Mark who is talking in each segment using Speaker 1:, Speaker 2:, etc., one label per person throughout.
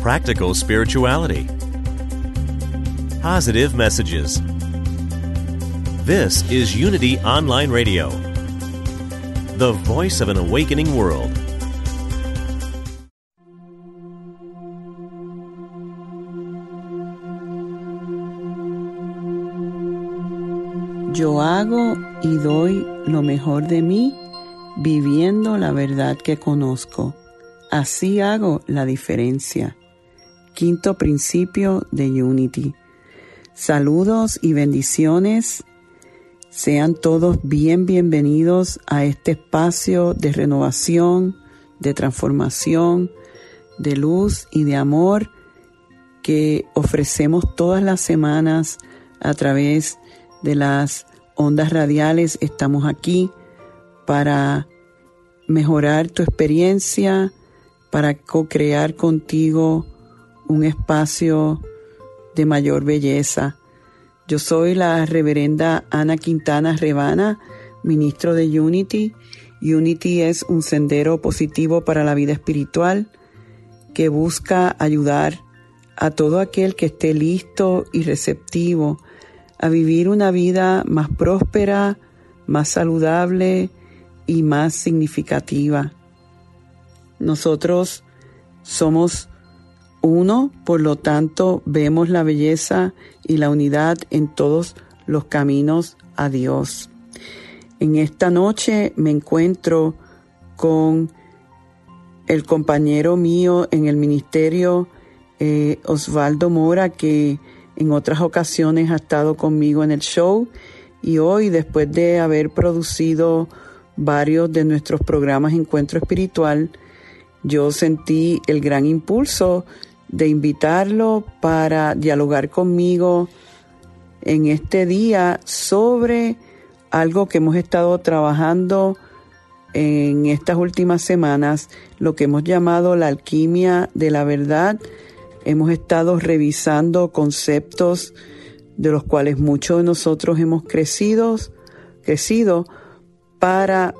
Speaker 1: Practical spirituality. Positive messages. This is Unity Online Radio, the voice of an awakening world.
Speaker 2: Yo hago y doy lo mejor de mí viviendo la verdad que conozco. Así hago la diferencia. Quinto principio de Unity. Saludos y bendiciones. Sean todos bien bienvenidos a este espacio de renovación, de transformación, de luz y de amor que ofrecemos todas las semanas a través de las ondas radiales. Estamos aquí para mejorar tu experiencia, para co-crear contigo un espacio de mayor belleza. Yo soy la reverenda Ana Quintana Rebana, ministro de Unity. Unity es un sendero positivo para la vida espiritual que busca ayudar a todo aquel que esté listo y receptivo a vivir una vida más próspera, más saludable y más significativa. Nosotros somos uno, por lo tanto vemos la belleza y la unidad en todos los caminos a Dios. En esta noche me encuentro con el compañero mío en el ministerio, eh, Osvaldo Mora, que en otras ocasiones ha estado conmigo en el show y hoy, después de haber producido varios de nuestros programas Encuentro Espiritual, yo sentí el gran impulso de invitarlo para dialogar conmigo en este día sobre algo que hemos estado trabajando en estas últimas semanas, lo que hemos llamado la alquimia de la verdad. Hemos estado revisando conceptos de los cuales muchos de nosotros hemos crecido, crecido para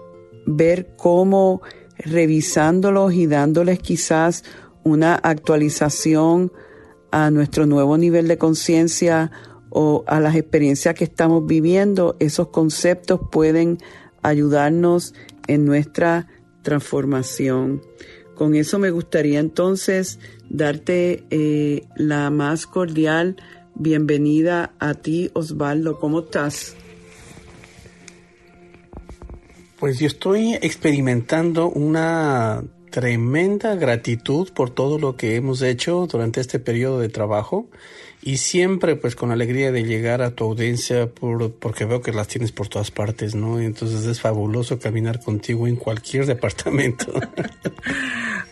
Speaker 2: ver cómo revisándolos y dándoles quizás una actualización a nuestro nuevo nivel de conciencia o a las experiencias que estamos viviendo, esos conceptos pueden ayudarnos en nuestra transformación. Con eso me gustaría entonces darte eh, la más cordial bienvenida a ti, Osvaldo. ¿Cómo estás?
Speaker 3: Pues yo estoy experimentando una tremenda gratitud por todo lo que hemos hecho durante este periodo de trabajo y siempre pues con alegría de llegar a tu audiencia por, porque veo que las tienes por todas partes, ¿no? Entonces es fabuloso caminar contigo en cualquier departamento.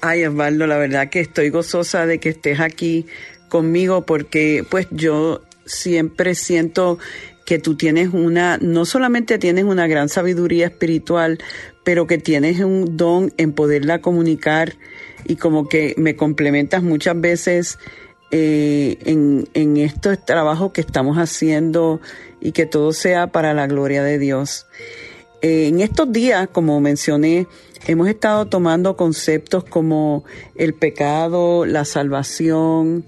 Speaker 2: Ay, Osvaldo, la verdad que estoy gozosa de que estés aquí conmigo porque pues yo siempre siento que tú tienes una, no solamente tienes una gran sabiduría espiritual, pero que tienes un don en poderla comunicar y como que me complementas muchas veces eh, en, en estos trabajos que estamos haciendo y que todo sea para la gloria de Dios. Eh, en estos días, como mencioné, hemos estado tomando conceptos como el pecado, la salvación,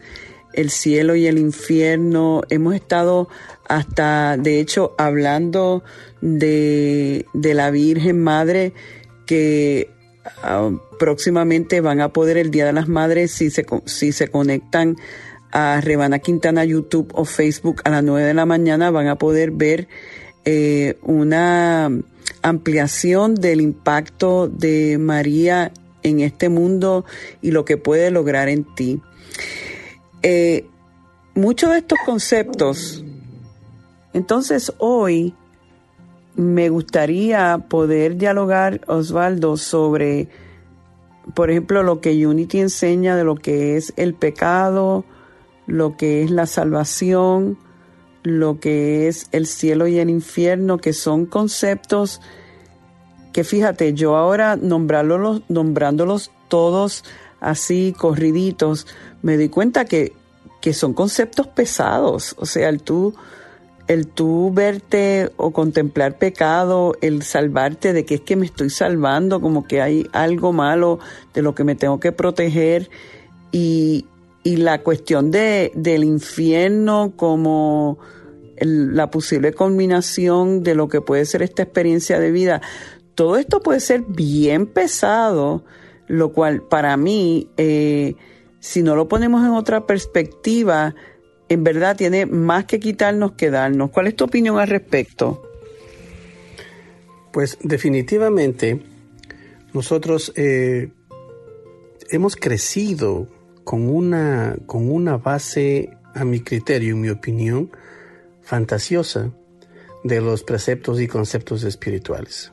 Speaker 2: el cielo y el infierno. Hemos estado hasta, de hecho, hablando de, la Virgen Madre que ah, próximamente van a poder el Día de las Madres si se, si se conectan a Rebana Quintana YouTube o Facebook a las 9 de la mañana van a poder ver eh, una ampliación del impacto de María en este mundo y lo que puede lograr en ti. Eh, muchos de estos conceptos, entonces hoy me gustaría poder dialogar, Osvaldo, sobre por ejemplo, lo que Unity enseña de lo que es el pecado, lo que es la salvación, lo que es el cielo y el infierno, que son conceptos que fíjate, yo ahora nombrándolos, nombrándolos todos así corriditos, me di cuenta que, que son conceptos pesados. O sea, el tú, el tú verte o contemplar pecado, el salvarte de que es que me estoy salvando, como que hay algo malo de lo que me tengo que proteger. Y, y la cuestión de, del infierno como la posible combinación de lo que puede ser esta experiencia de vida. Todo esto puede ser bien pesado, lo cual para mí, eh, si no lo ponemos en otra perspectiva, en verdad tiene más que quitarnos que darnos. ¿Cuál es tu opinión al respecto?
Speaker 3: Pues definitivamente nosotros eh, hemos crecido con una, con una base, a mi criterio, en mi opinión, fantasiosa de los preceptos y conceptos espirituales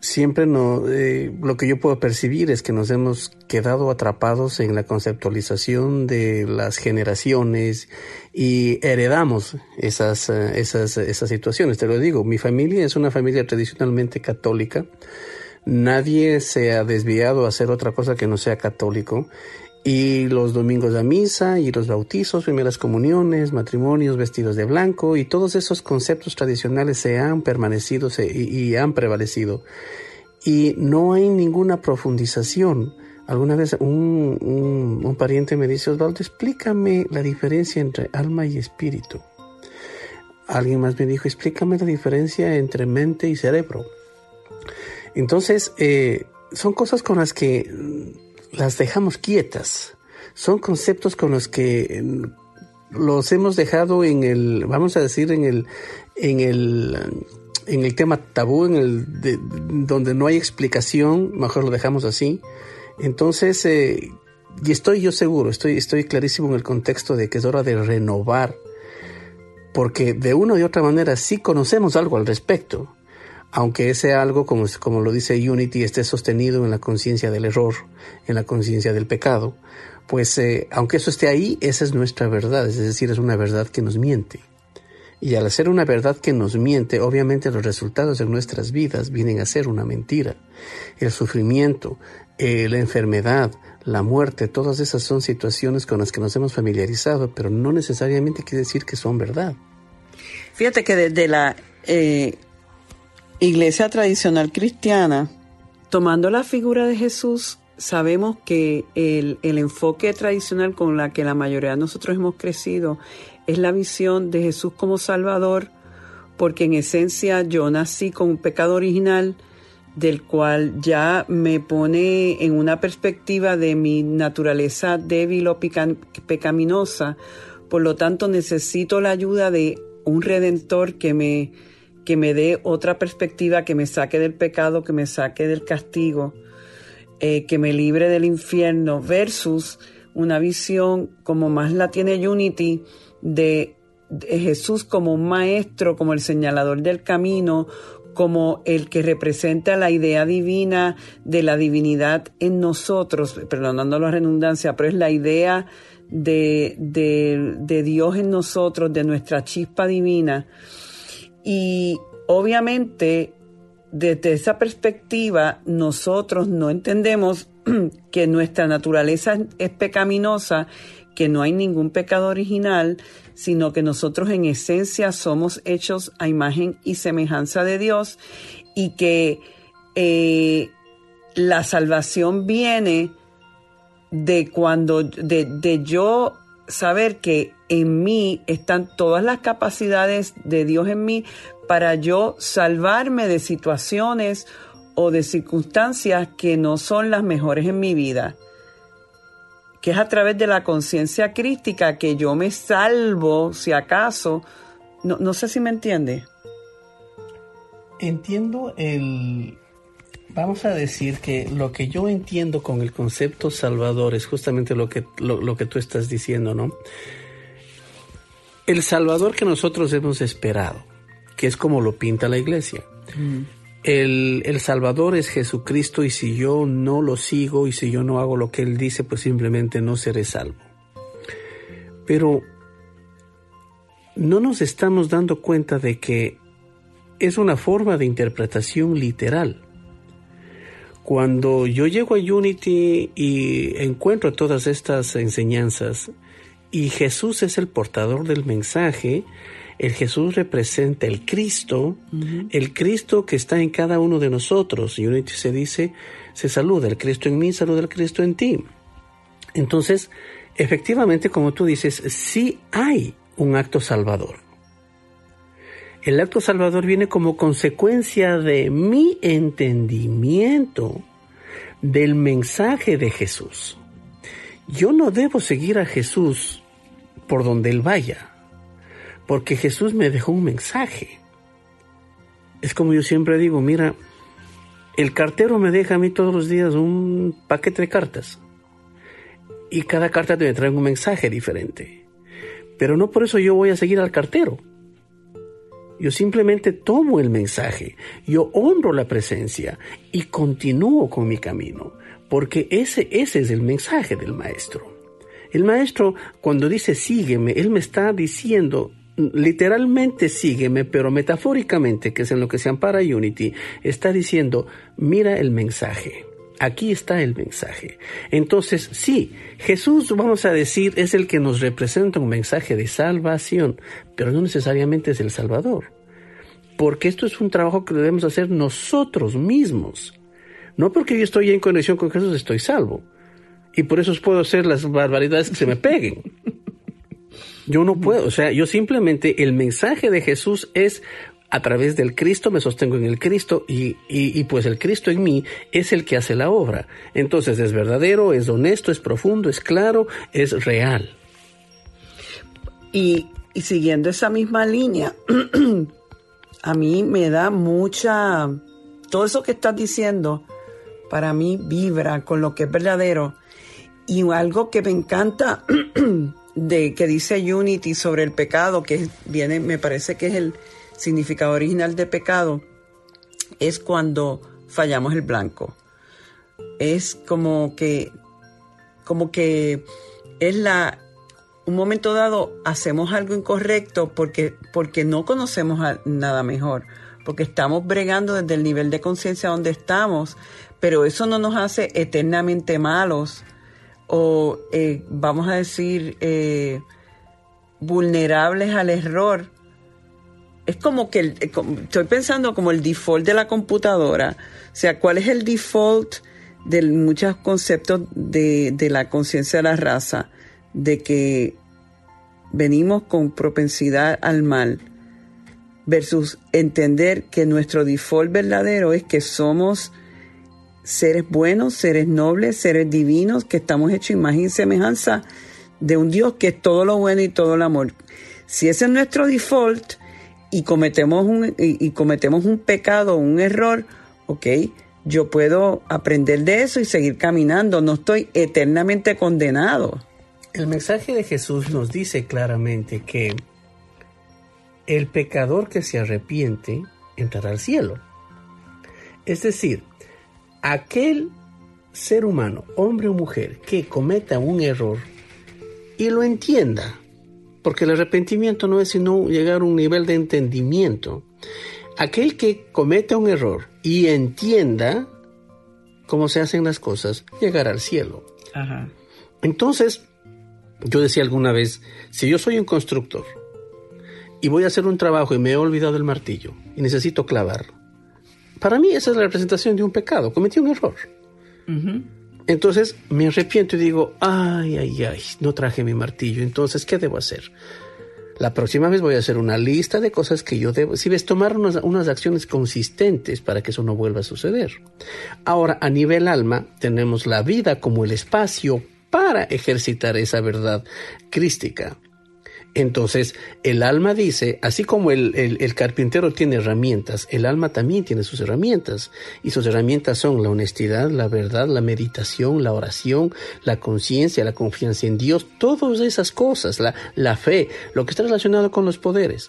Speaker 3: siempre no, eh, lo que yo puedo percibir es que nos hemos quedado atrapados en la conceptualización de las generaciones y heredamos esas, eh, esas, esas situaciones. Te lo digo, mi familia es una familia tradicionalmente católica. Nadie se ha desviado a hacer otra cosa que no sea católico y los domingos de misa y los bautizos, primeras comuniones, matrimonios vestidos de blanco y todos esos conceptos tradicionales se han permanecido y, han prevalecido. Y no hay ninguna profundización. Alguna vez un, un, un pariente me dice, Osvaldo, explícame la diferencia entre alma y espíritu. Alguien más me dijo, explícame la diferencia entre mente y cerebro. Entonces, eh, son cosas con las que las dejamos quietas. Son conceptos con los que los hemos dejado en el, vamos a decir, en el, en el, en el tema tabú, en el de, donde no hay explicación, mejor lo dejamos así. Entonces, eh, y estoy yo seguro, estoy, estoy clarísimo en el contexto de que es hora de renovar, porque de una y otra manera sí conocemos algo al respecto aunque ese algo, como, como lo dice Unity, esté sostenido en la conciencia del error, en la conciencia del pecado, pues eh, aunque eso esté ahí, esa es nuestra verdad, es decir, es una verdad que nos miente. Y al ser una verdad que nos miente, obviamente los resultados de nuestras vidas vienen a ser una mentira. El sufrimiento, eh, la enfermedad, la muerte, todas esas son situaciones con las que nos hemos familiarizado, pero no necesariamente quiere decir que son verdad.
Speaker 2: Fíjate que desde la eh, iglesia tradicional cristiana, tomando la figura de Jesús, sabemos que el, enfoque tradicional con la que la mayoría de nosotros hemos crecido es la visión de Jesús como Salvador, porque en esencia yo nací con un pecado original del cual ya me pone en una perspectiva de mi naturaleza débil o pecaminosa, por lo tanto necesito la ayuda de un redentor que me que me dé otra perspectiva, que me saque del pecado, que me saque del castigo, eh, que me libre del infierno, versus una visión como más la tiene Unity de, Jesús como un maestro, como el señalador del camino, como el que representa la idea divina de la divinidad en nosotros, perdonando la redundancia, pero es la idea de, de, de Dios en nosotros, de nuestra chispa divina. Y obviamente, desde esa perspectiva, nosotros no entendemos que nuestra naturaleza es pecaminosa, que no hay ningún pecado original, sino que nosotros en esencia somos hechos a imagen y semejanza de Dios y que eh, la salvación viene de cuando, de, de yo saber que en mí están todas las capacidades de Dios en mí para yo salvarme de situaciones o de circunstancias que no son las mejores en mi vida. Que es a través de la conciencia crítica que yo me salvo, si acaso. No, no sé si me entiende.
Speaker 3: Entiendo el, vamos a decir que lo que yo entiendo con el concepto salvador es justamente lo que, lo, que tú estás diciendo, ¿no? El salvador que nosotros hemos esperado, que es como lo pinta la iglesia. el, el, Salvador es Jesucristo y si yo no lo sigo y si yo no hago lo que Él dice, pues simplemente no seré salvo. Pero no nos estamos dando cuenta de que es una forma de interpretación literal. Cuando yo llego a Unity y encuentro todas estas enseñanzas y Jesús es el portador del mensaje, el Jesús representa el Cristo, el Cristo que está en cada uno de nosotros. Y Unity se dice, se saluda el Cristo en mí, saluda el Cristo en ti. Entonces, efectivamente, como tú dices, sí hay un acto salvador. El acto salvador viene como consecuencia de mi entendimiento del mensaje de Jesús. Yo no debo seguir a Jesús por donde Él vaya, porque Jesús me dejó un mensaje. Es como yo siempre digo, mira, el cartero me deja a mí todos los días un paquete de cartas y cada carta me trae un mensaje diferente. Pero no por eso yo voy a seguir al cartero. Yo simplemente tomo el mensaje, yo honro la presencia y continúo con mi camino, porque ese, ese es el mensaje del maestro. El maestro cuando dice sígueme, él me está diciendo literalmente sígueme, pero metafóricamente, que es en lo que se ampara Unity, está diciendo mira el mensaje. Aquí está el mensaje. Entonces, sí, Jesús, vamos a decir, es el que nos representa un mensaje de salvación, pero no necesariamente es el Salvador. Porque esto es un trabajo que debemos hacer nosotros mismos. No porque yo estoy en conexión con Jesús estoy salvo. Y por eso puedo hacer las barbaridades que se me peguen. Yo no puedo, o sea, yo simplemente el mensaje de Jesús es a través del Cristo me sostengo en el Cristo y, y, pues el Cristo en mí es el que hace la obra. Entonces es verdadero, es honesto, es profundo, es claro, es real.
Speaker 2: Y, y siguiendo esa misma línea, a mí me da mucha... Todo eso que estás diciendo, para mí vibra con lo que es verdadero. Y algo que me encanta de que dice Unity sobre el pecado, que viene, me parece que es el significado original de pecado es cuando fallamos el blanco. Es como que, como que es la, un momento dado hacemos algo incorrecto porque, porque no conocemos nada mejor, porque estamos bregando desde el nivel de conciencia donde estamos, pero eso no nos hace eternamente malos o, eh, vamos a decir, eh, vulnerables al error es como que eh, estoy pensando como el default de la computadora. O sea, ¿cuál es el default de muchos conceptos de, la conciencia de la raza? De que venimos con propensidad al mal versus entender que nuestro default verdadero es que somos seres buenos, seres nobles, seres divinos, que estamos hechos imagen y semejanza de un Dios que es todo lo bueno y todo el amor. Si ese es nuestro default, y cometemos un, y, cometemos un pecado, un error, ok, yo puedo aprender de eso y seguir caminando, no estoy eternamente condenado.
Speaker 3: El mensaje de Jesús nos dice claramente que el pecador que se arrepiente entrará al cielo. Es decir, aquel ser humano, hombre o mujer, que cometa un error y lo entienda, porque el arrepentimiento no es sino llegar a un nivel de entendimiento. Aquel que cometa un error y entienda cómo se hacen las cosas, llegará al cielo. Entonces, yo decía alguna vez, si yo soy un constructor y voy a hacer un trabajo y me he olvidado el martillo y necesito clavar, para mí esa es la representación de un pecado, cometí un error. Entonces me arrepiento y digo, ay, ay, ay, no traje mi martillo, entonces, ¿qué debo hacer? La próxima vez voy a hacer una lista de cosas que yo debo, si ves, tomar unas, unas acciones consistentes para que eso no vuelva a suceder. Ahora, a nivel alma, tenemos la vida como el espacio para ejercitar esa verdad crística. Entonces, el alma dice, así como el, carpintero tiene herramientas, el alma también tiene sus herramientas. Y sus herramientas son la honestidad, la verdad, la meditación, la oración, la conciencia, la confianza en Dios, todas esas cosas, la, la fe, lo que está relacionado con los poderes.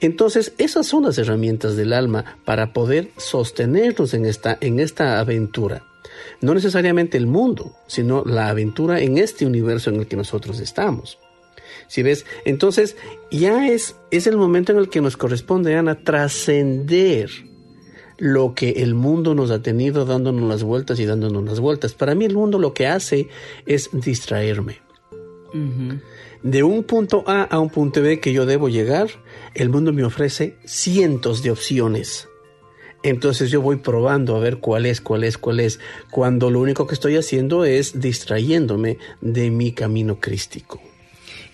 Speaker 3: Entonces, esas son las herramientas del alma para poder sostenernos en esta, en esta aventura. No necesariamente el mundo, sino la aventura en este universo en el que nosotros estamos. Si ves, entonces ya es, es el momento en el que nos corresponde, Ana, trascender lo que el mundo nos ha tenido dándonos las vueltas y dándonos las vueltas. Para mí el mundo lo que hace es distraerme. De un punto A a un punto B que yo debo llegar, el mundo me ofrece cientos de opciones. Entonces yo voy probando a ver cuál es, cuál es, cuál es, cuando lo único que estoy haciendo es distrayéndome de mi camino crístico.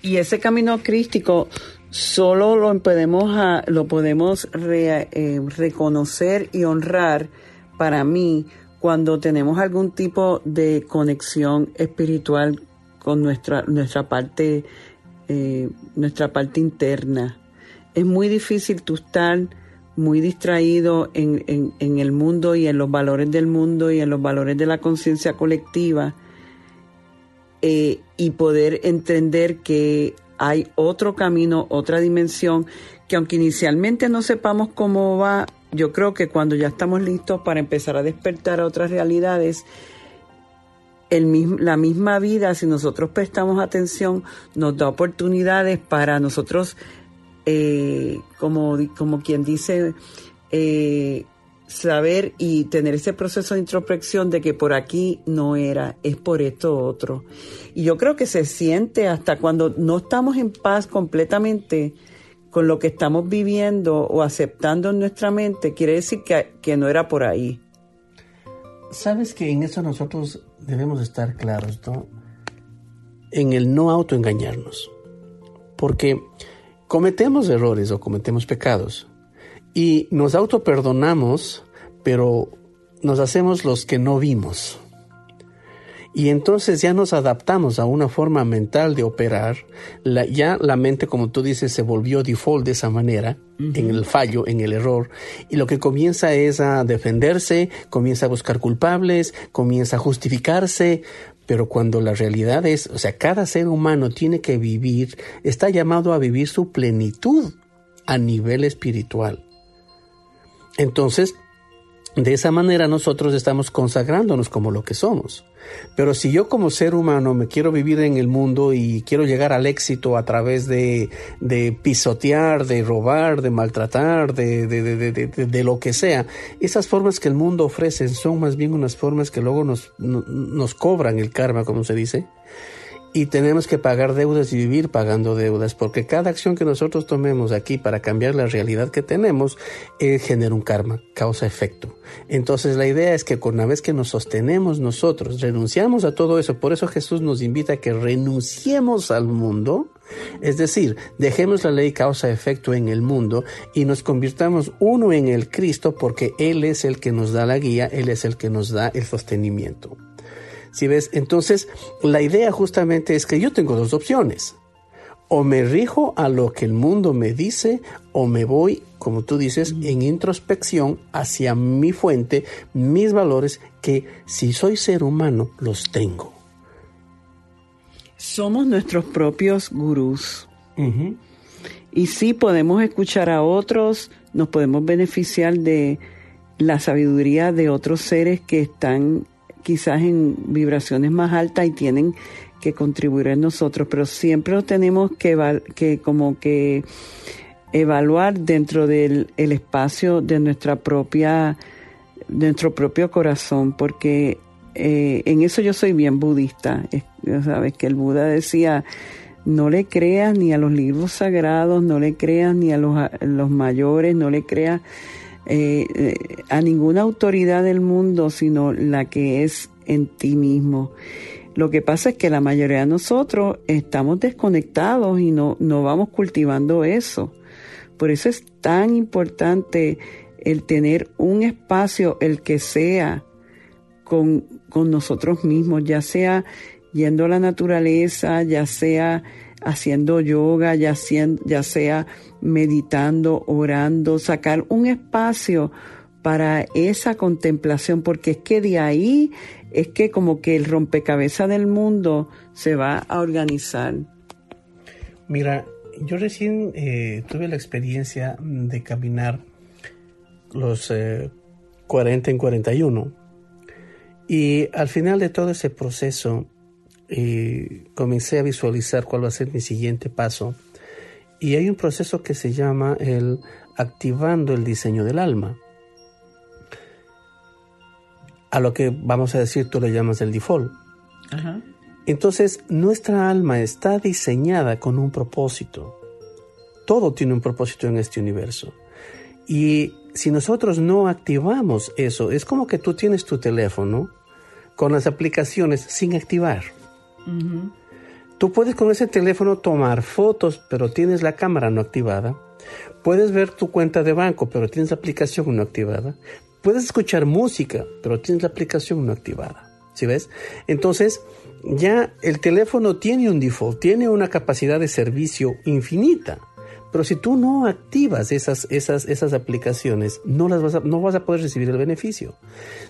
Speaker 2: Y ese camino crístico solo lo podemos, lo podemos eh, reconocer y honrar para mí cuando tenemos algún tipo de conexión espiritual con nuestra, nuestra parte, eh, nuestra parte interna. Es muy difícil tú estar muy distraído en, en, el mundo y en los valores del mundo y en los valores de la conciencia colectiva eh, y poder entender que hay otro camino, otra dimensión, que aunque inicialmente no sepamos cómo va, yo creo que cuando ya estamos listos para empezar a despertar a otras realidades, el la misma vida, si nosotros prestamos atención, nos da oportunidades para nosotros, eh, como, como quien dice, eh, saber y tener ese proceso de introspección de que por aquí no era, es por esto otro. Y yo creo que se siente hasta cuando no estamos en paz completamente con lo que estamos viviendo o aceptando en nuestra mente, quiere decir que, que no era por ahí.
Speaker 3: Sabes que en eso nosotros debemos estar claros, ¿no? En el no autoengañarnos. Porque cometemos errores o cometemos pecados, y nos autoperdonamos, pero nos hacemos los que no vimos. Y entonces ya nos adaptamos a una forma mental de operar. La, ya la mente, como tú dices, se volvió default de esa manera, en el fallo, en el error. Y lo que comienza es a defenderse, comienza a buscar culpables, comienza a justificarse. Pero cuando la realidad es, o sea, cada ser humano tiene que vivir, está llamado a vivir su plenitud a nivel espiritual. Entonces, de esa manera nosotros estamos consagrándonos como lo que somos. Pero si yo como ser humano me quiero vivir en el mundo y quiero llegar al éxito a través de, pisotear, de robar, de maltratar, de, de, lo que sea, esas formas que el mundo ofrece son más bien unas formas que luego nos cobran el karma, como se dice y tenemos que pagar deudas y vivir pagando deudas, porque cada acción que nosotros tomemos aquí para cambiar la realidad que tenemos eh, genera un karma, causa-efecto. Entonces la idea es que una vez que nos sostenemos nosotros, renunciamos a todo eso, por eso Jesús nos invita a que renunciemos al mundo, es decir, dejemos la ley causa-efecto en el mundo y nos convirtamos uno en el Cristo porque Él es el que nos da la guía, Él es el que nos da el sostenimiento. Si ves, entonces la idea justamente es que yo tengo dos opciones. O me rijo a lo que el mundo me dice o me voy, como tú dices, en introspección hacia mi fuente, mis valores, que si soy ser humano los tengo.
Speaker 2: Somos nuestros propios gurús. Y sí podemos escuchar a otros, nos podemos beneficiar de la sabiduría de otros seres que están quizás en vibraciones más altas y tienen que contribuir en nosotros, pero siempre lo tenemos que, como que evaluar dentro del espacio de nuestra propia, nuestro propio corazón, porque eh, en eso yo soy bien budista. Sabes que el Buda decía, no le creas ni a los libros sagrados, no le creas ni a los mayores, no le creas eh, eh, a ninguna autoridad del mundo, sino la que es en ti mismo. Lo que pasa es que la mayoría de nosotros estamos desconectados y no, no vamos cultivando eso. Por eso es tan importante el tener un espacio, el que sea, con, con nosotros mismos, ya sea yendo a la naturaleza, ya sea haciendo yoga, ya, ya sea meditando, orando, sacar un espacio para esa contemplación, porque es que de ahí es que como que el rompecabezas del mundo se va a organizar.
Speaker 3: Mira, yo recién eh, tuve la experiencia de caminar los 40 en 41 y al final de todo ese proceso comencé a visualizar cuál va a ser mi siguiente paso y hay un proceso que se llama el activando el diseño del alma. A lo que vamos a decir tú le llamas el default. Entonces, nuestra alma está diseñada con un propósito. Todo tiene un propósito en este universo. Y si nosotros no activamos eso, es como que tú tienes tu teléfono con las aplicaciones sin activar. Tú puedes con ese teléfono tomar fotos, pero tienes la cámara no activada. Puedes ver tu cuenta de banco, pero tienes la aplicación no activada. Puedes escuchar música, pero tienes la aplicación no activada. ¿Sí ves? Entonces, ya el teléfono tiene un default, tiene una capacidad de servicio infinita. Pero si tú no activas esas, esas, esas aplicaciones, no, las vas a, no vas a poder recibir el beneficio.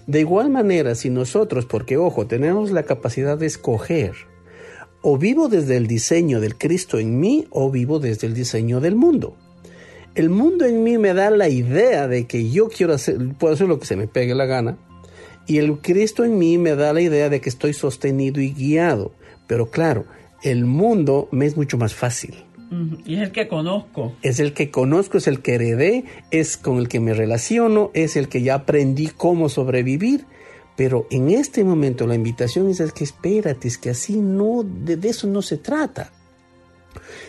Speaker 3: De igual manera, si nosotros, porque ojo, tenemos la capacidad de escoger o vivo desde el diseño del Cristo en mí o vivo desde el diseño del mundo. El mundo en mí me da la idea de que yo quiero hacer, puedo hacer lo que se me pegue la gana. Y el Cristo en mí me da la idea de que estoy sostenido y guiado. Pero claro, el mundo me es mucho más fácil.
Speaker 2: Y es el que conozco.
Speaker 3: Es el que conozco, es el que heredé, es con el que me relaciono, es el que ya aprendí cómo sobrevivir pero en este momento la invitación es, que espérate, es que así no, de, eso no se trata.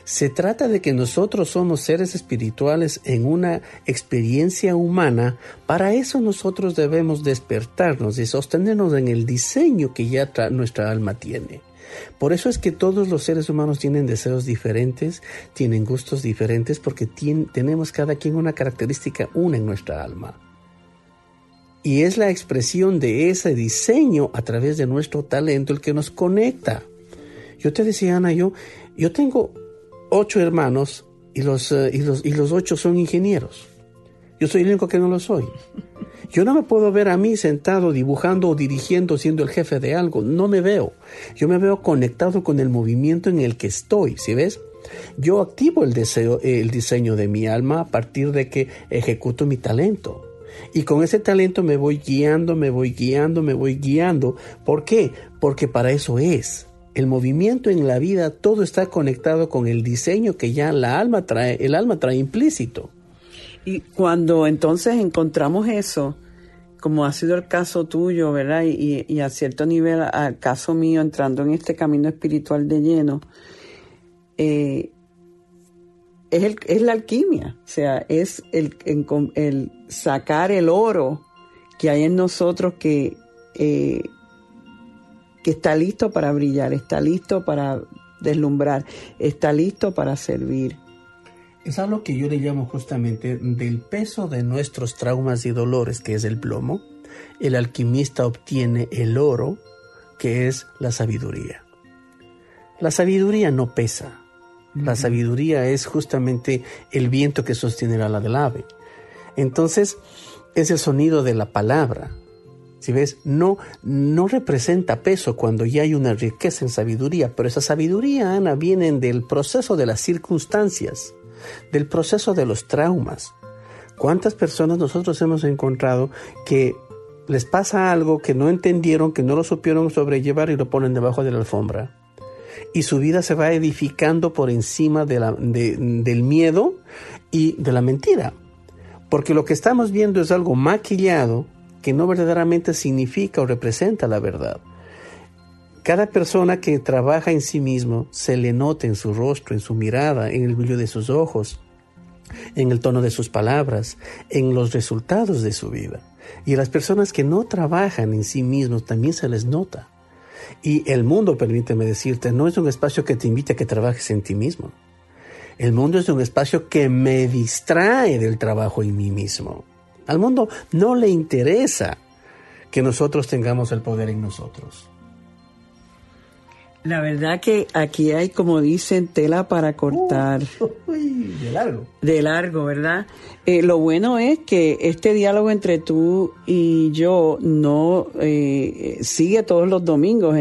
Speaker 3: Se trata de que nosotros somos seres espirituales en una experiencia humana. Para eso nosotros debemos despertarnos y sostenernos en el diseño que ya nuestra alma tiene. Por eso es que todos los seres humanos tienen deseos diferentes, tienen gustos diferentes, porque tenemos cada quien una característica una en nuestra alma y es la expresión de ese diseño a través de nuestro talento el que nos conecta. Yo te decía, Ana, yo, yo tengo ocho hermanos y los, eh, y, los, y los ocho son ingenieros. Yo soy el único que no lo soy. Yo no me puedo ver a mí sentado dibujando o dirigiendo siendo el jefe de algo. No me veo. Yo me veo conectado con el movimiento en el que estoy. ¿Sí ves? Yo activo el diseño de mi alma a partir de que ejecuto mi talento. Y con ese talento me voy guiando, me voy guiando, me voy guiando. ¿Por qué? Porque para eso es. El movimiento en la vida, todo está conectado con el diseño que ya la alma trae, el alma trae implícito.
Speaker 2: Y cuando entonces encontramos eso, como ha sido el caso tuyo, ¿verdad? Y, a cierto nivel, al caso mío, entrando en este camino espiritual de lleno, eh, es, el, es la alquimia, o sea, es el, el, sacar el oro que hay en nosotros que, eh, que está listo para brillar, está listo para deslumbrar, está listo para servir.
Speaker 3: Es algo que yo le llamo justamente del peso de nuestros traumas y dolores, que es el plomo. El alquimista obtiene el oro, que es la sabiduría. La sabiduría no pesa, la sabiduría es justamente el viento que sostiene la ala del ave. Entonces, es el sonido de la palabra. Si ves, no, no representa peso cuando ya hay una riqueza en sabiduría, pero esa sabiduría, Ana, viene del proceso de las circunstancias, del proceso de los traumas. ¿Cuántas personas nosotros hemos encontrado que les pasa algo que no entendieron, que no lo supieron sobrellevar y lo ponen debajo de la alfombra? y su vida se va edificando por encima del miedo y de la mentira. Porque lo que estamos viendo es algo maquillado que no verdaderamente significa o representa la verdad. Cada persona que trabaja en sí mismo se le nota en su rostro, en su mirada, en el brillo de sus ojos, en el tono de sus palabras, en los resultados de su vida. Y las personas que no trabajan en sí mismos también se les nota. Y el mundo, permíteme decirte, no es un espacio que te invite a que trabajes en ti mismo. El mundo es un espacio que me distrae del trabajo en mí mismo. Al mundo no le interesa que nosotros tengamos el poder en nosotros.
Speaker 2: La verdad que aquí hay, como dicen, tela para cortar.
Speaker 3: de largo.
Speaker 2: De largo, ¿verdad? Eh, lo bueno es que este diálogo entre tú y yo no eh, sigue todos los domingos.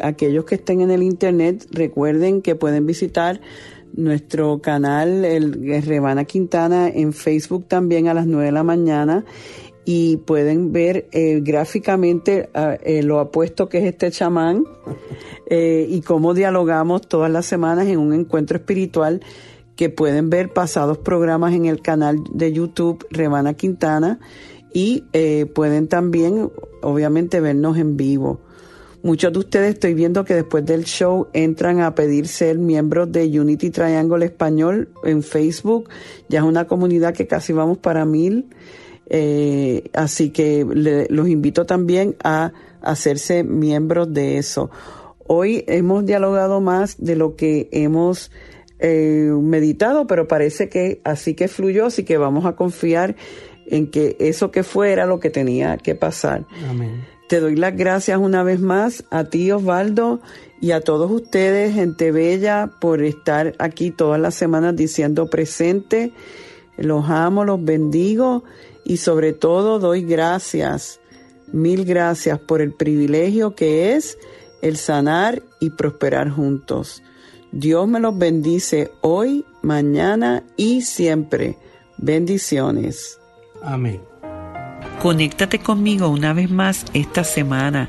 Speaker 2: aquellos que estén en el Internet, recuerden que pueden visitar nuestro canal, el Rebana Quintana, en Facebook también a las 9 de la mañana y pueden ver eh, gráficamente eh, lo apuesto que es este chamán eh, y cómo dialogamos todas las semanas en un encuentro espiritual que pueden ver pasados programas en el canal de YouTube Rebana Quintana y pueden también obviamente vernos en vivo. Muchos de ustedes estoy viendo que después del show entran a pedir ser miembros de Unity Triangle Español en Facebook. Ya es una comunidad que casi vamos para mil. Eh, así que los invito también a hacerse miembros de eso. Hoy hemos dialogado más de lo que hemos eh, meditado, pero parece que así que fluyó, así que vamos a confiar en que eso que fue era lo que tenía que pasar. Amén. Te doy las gracias una vez más a ti, Osvaldo, y a todos ustedes, gente bella, por estar aquí todas las semanas diciendo presente. Los amo, los bendigo y sobre todo doy gracias, mil gracias por el privilegio que es el sanar y prosperar juntos. Dios me los bendice hoy, mañana y siempre. Bendiciones.
Speaker 3: Amén.
Speaker 2: Conéctate conmigo una vez más esta semana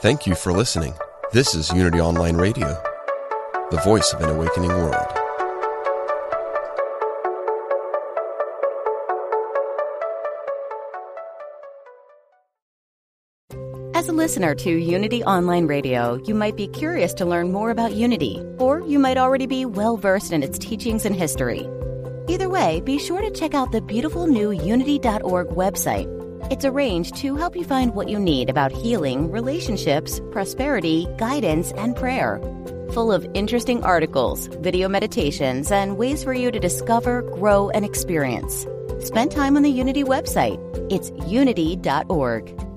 Speaker 4: Thank you for listening. This is Unity Online Radio, the voice of an awakening world.
Speaker 5: As a listener to Unity Online Radio, you might be curious to learn more about Unity, or you might already be well versed in its teachings and history. Either way, be sure to check out the beautiful new Unity.org website it's arranged to help you find what you need about healing, relationships, prosperity, guidance, and prayer. Full of interesting articles, video meditations, and ways for you to discover, grow, and experience. Spend time on the Unity website. It's unity.org.